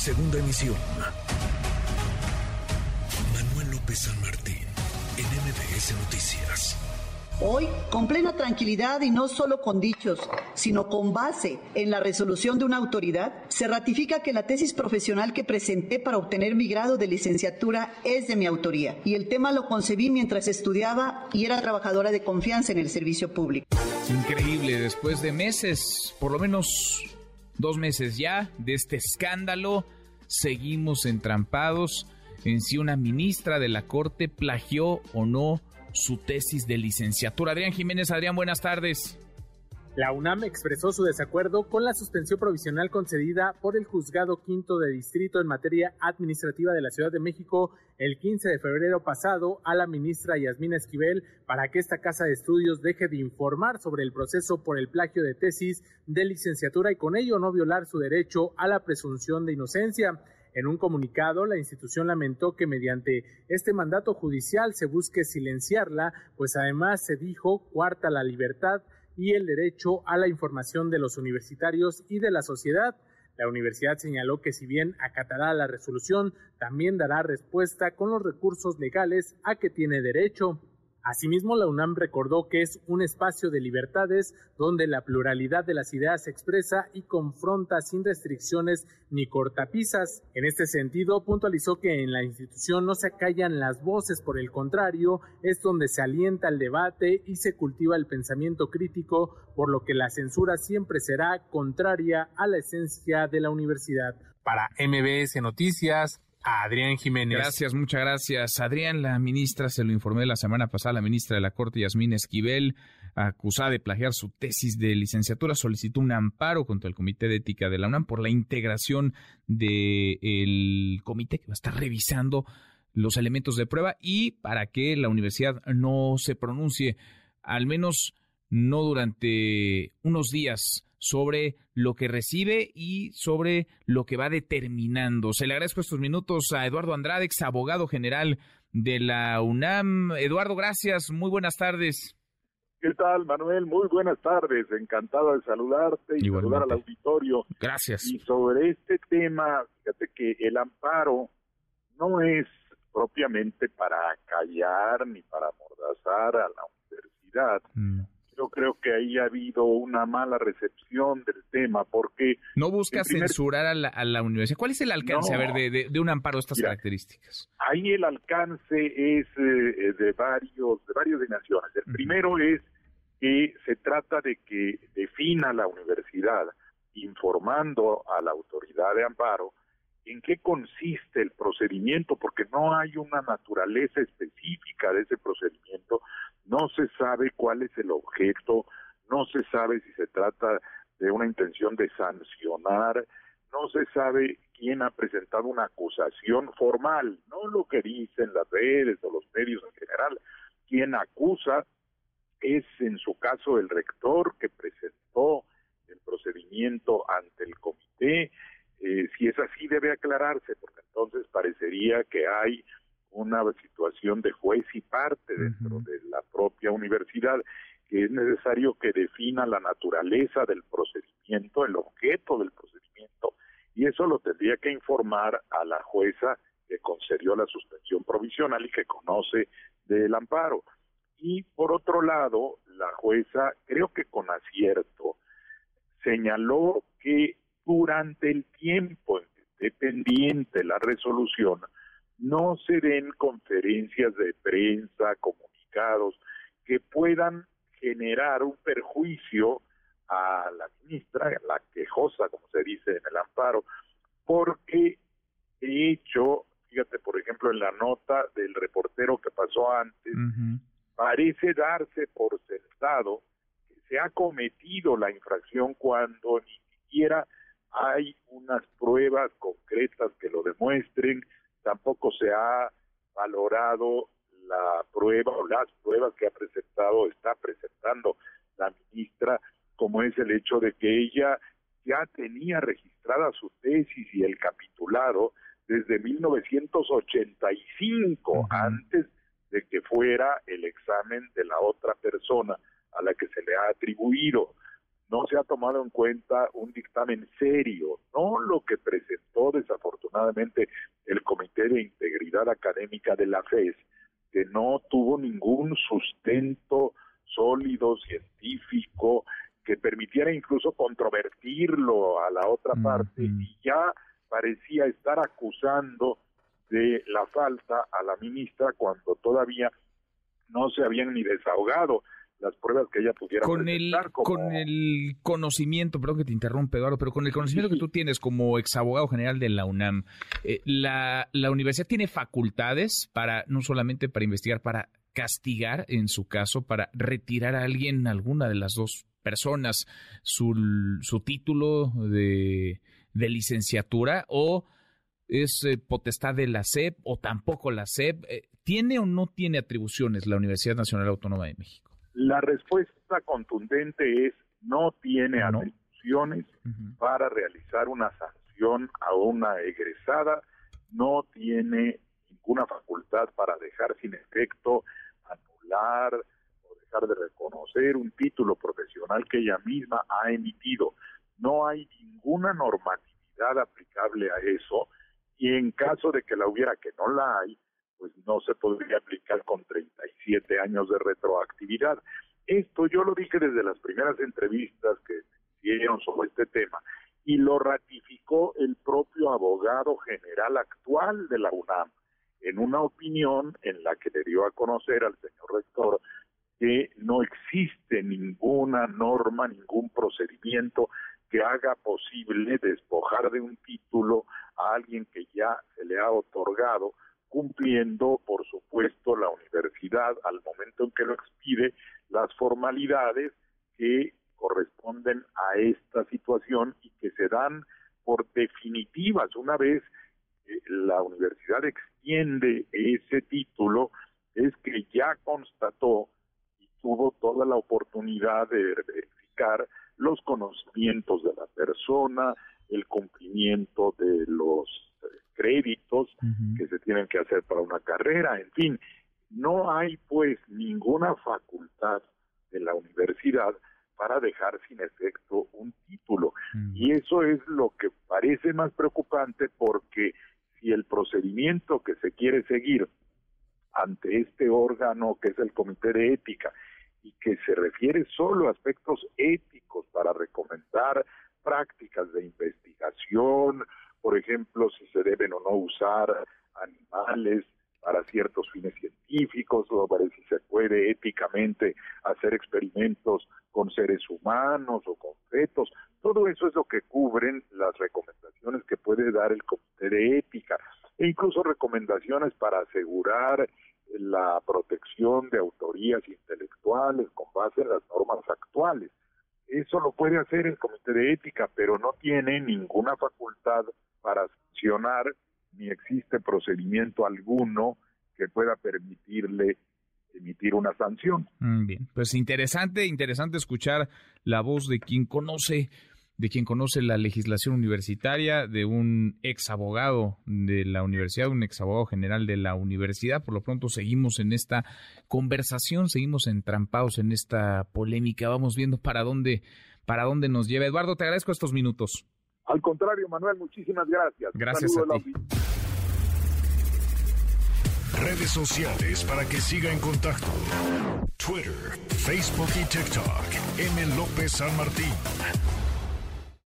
Segunda emisión. Manuel López San Martín, en MBS Noticias. Hoy, con plena tranquilidad y no solo con dichos, sino con base en la resolución de una autoridad, se ratifica que la tesis profesional que presenté para obtener mi grado de licenciatura es de mi autoría y el tema lo concebí mientras estudiaba y era trabajadora de confianza en el servicio público. Increíble, después de meses, por lo menos dos meses ya, de este escándalo, seguimos entrampados en si una ministra de la Corte plagió o no su tesis de licenciatura. Adrián Jiménez, Adrián, buenas tardes. La UNAM expresó su desacuerdo con la suspensión provisional concedida por el Juzgado Quinto de Distrito en materia administrativa de la Ciudad de México el 15 de febrero pasado a la ministra Yasmina Esquivel para que esta casa de estudios deje de informar sobre el proceso por el plagio de tesis de licenciatura y con ello no violar su derecho a la presunción de inocencia. En un comunicado, la institución lamentó que mediante este mandato judicial se busque silenciarla, pues además se dijo cuarta la libertad y el derecho a la información de los universitarios y de la sociedad. La universidad señaló que si bien acatará la resolución, también dará respuesta con los recursos legales a que tiene derecho. Asimismo, la UNAM recordó que es un espacio de libertades donde la pluralidad de las ideas se expresa y confronta sin restricciones ni cortapisas. En este sentido, puntualizó que en la institución no se acallan las voces, por el contrario, es donde se alienta el debate y se cultiva el pensamiento crítico, por lo que la censura siempre será contraria a la esencia de la universidad. Para MBS Noticias, Adrián Jiménez. Gracias, muchas gracias. Adrián, la ministra, se lo informé la semana pasada, la ministra de la Corte, Yasmín Esquivel, acusada de plagiar su tesis de licenciatura, solicitó un amparo contra el Comité de Ética de la UNAM por la integración del comité que va a estar revisando los elementos de prueba y para que la universidad no se pronuncie, al menos no durante unos días sobre lo que recibe y sobre lo que va determinando. Se le agradezco estos minutos a Eduardo Andrade, ex abogado general de la UNAM. Eduardo, gracias. Muy buenas tardes. ¿Qué tal, Manuel? Muy buenas tardes. Encantado de saludarte y saludar al auditorio. Gracias. Y sobre este tema, fíjate que el amparo no es propiamente para callar ni para amordazar a la universidad yo creo que ahí ha habido una mala recepción del tema, porque... No busca censurar a la, universidad. ¿Cuál es el alcance, a ver, de, un amparo de estas características? Ahí el alcance es eh, de varios de varias dimensiones. El primero es que se trata de que defina la universidad, informando a la autoridad de amparo, en qué consiste el procedimiento, porque no hay una naturaleza específica de ese procedimiento, no se sabe cuál es el objeto, no se sabe si se trata de una intención de sancionar, no se sabe quién ha presentado una acusación formal, no lo que dicen las redes o los medios en general, quien acusa es en su caso el rector que presentó el procedimiento ante el comité, eh, si es así debe aclararse, porque entonces parecería que hay una situación de juez y parte dentro de la propia universidad, que es necesario que defina la naturaleza del procedimiento, el objeto del procedimiento, y eso lo tendría que informar a la jueza que concedió la suspensión provisional y que conoce del amparo. Y por otro lado, la jueza, creo que con acierto, señaló que durante el tiempo en que esté pendiente la resolución, no se den conferencias de prensa, comunicados que puedan generar un perjuicio a la ministra, la quejosa, como se dice en el amparo, porque de hecho, fíjate, por ejemplo, en la nota del reportero que pasó antes, parece darse por sentado que se ha cometido la infracción cuando ni siquiera hay unas pruebas concretas que lo demuestren, tampoco se ha valorado la prueba o las pruebas que ha presentado, está presentando la ministra, como es el hecho de que ella ya tenía registrada su tesis y el capitulado desde 1985, antes de que fuera el examen de la otra persona a la que se le ha atribuido. No se ha tomado en cuenta un dictamen serio, no lo que presentó desafortunadamente el Comité de Integridad Académica de la FES, que no tuvo ningún sustento sólido, científico, que permitiera incluso controvertirlo a la otra parte y ya parecía estar acusando de la falta a la ministra cuando todavía no se habían ni desahogado las pruebas que ella pudiera con el con el conocimiento perdón que te interrumpe Eduardo pero con el conocimiento que tú tienes como ex abogado general de la UNAM eh, la, la universidad tiene facultades para no solamente para investigar para castigar en su caso para retirar a alguien alguna de las dos personas su, su título de, de licenciatura o es eh, potestad de la SEP o tampoco la SEP. Eh, ¿Tiene o no tiene atribuciones la Universidad Nacional Autónoma de México? La respuesta contundente es no tiene atribuciones para realizar una sanción a una egresada, no tiene ninguna facultad para dejar sin efecto, anular o dejar de reconocer un título profesional que ella misma ha emitido. No hay ninguna normatividad aplicable a eso y en caso de que la hubiera, que no la hay, pues no se podría aplicar con 37 años de retroactividad. Esto yo lo dije desde las primeras entrevistas que hicieron sobre este tema y lo ratificó el propio abogado general actual de la UNAM en una opinión en la que le dio a conocer al señor rector que no existe ninguna norma, ningún procedimiento que haga posible despojar de un título a alguien que ya se le ha otorgado, cumpliendo, por supuesto, la universidad al momento en que lo expide las formalidades que corresponden a esta situación y que se dan por definitivas una vez la universidad extiende ese título es que ya constató y tuvo toda la oportunidad de verificar los conocimientos de la persona, el cumplimiento de los créditos que se tienen que hacer para una carrera, en fin, no hay pues ninguna facultad de la universidad para dejar sin efecto un título. Y eso es lo que parece más preocupante porque si el procedimiento que se quiere seguir ante este órgano que es el Comité de Ética y que se refiere solo a aspectos éticos para recomendar prácticas de investigación, por ejemplo, si se deben o no usar animales para ciertos fines científicos o para si se puede éticamente hacer experimentos con seres humanos o con fetos. Todo eso es lo que cubren las recomendaciones que puede dar el Comité de Ética e incluso recomendaciones para asegurar la protección de autorías intelectuales con base en las normas actuales. Eso lo puede hacer el Comité de Ética, pero no tiene ninguna facultad para sancionar ni existe procedimiento alguno que pueda permitirle emitir una sanción. Mm, bien, pues interesante, interesante escuchar la voz de quien conoce de quien conoce la legislación universitaria, de un ex abogado de la universidad, un ex abogado general de la universidad. Por lo pronto seguimos en esta conversación, seguimos entrampados en esta polémica. Vamos viendo para dónde, para dónde nos lleva. Eduardo, te agradezco estos minutos. Al contrario, Manuel, muchísimas gracias. Gracias a ti. Redes sociales para que siga en contacto: Twitter, Facebook y TikTok. M. López San Martín.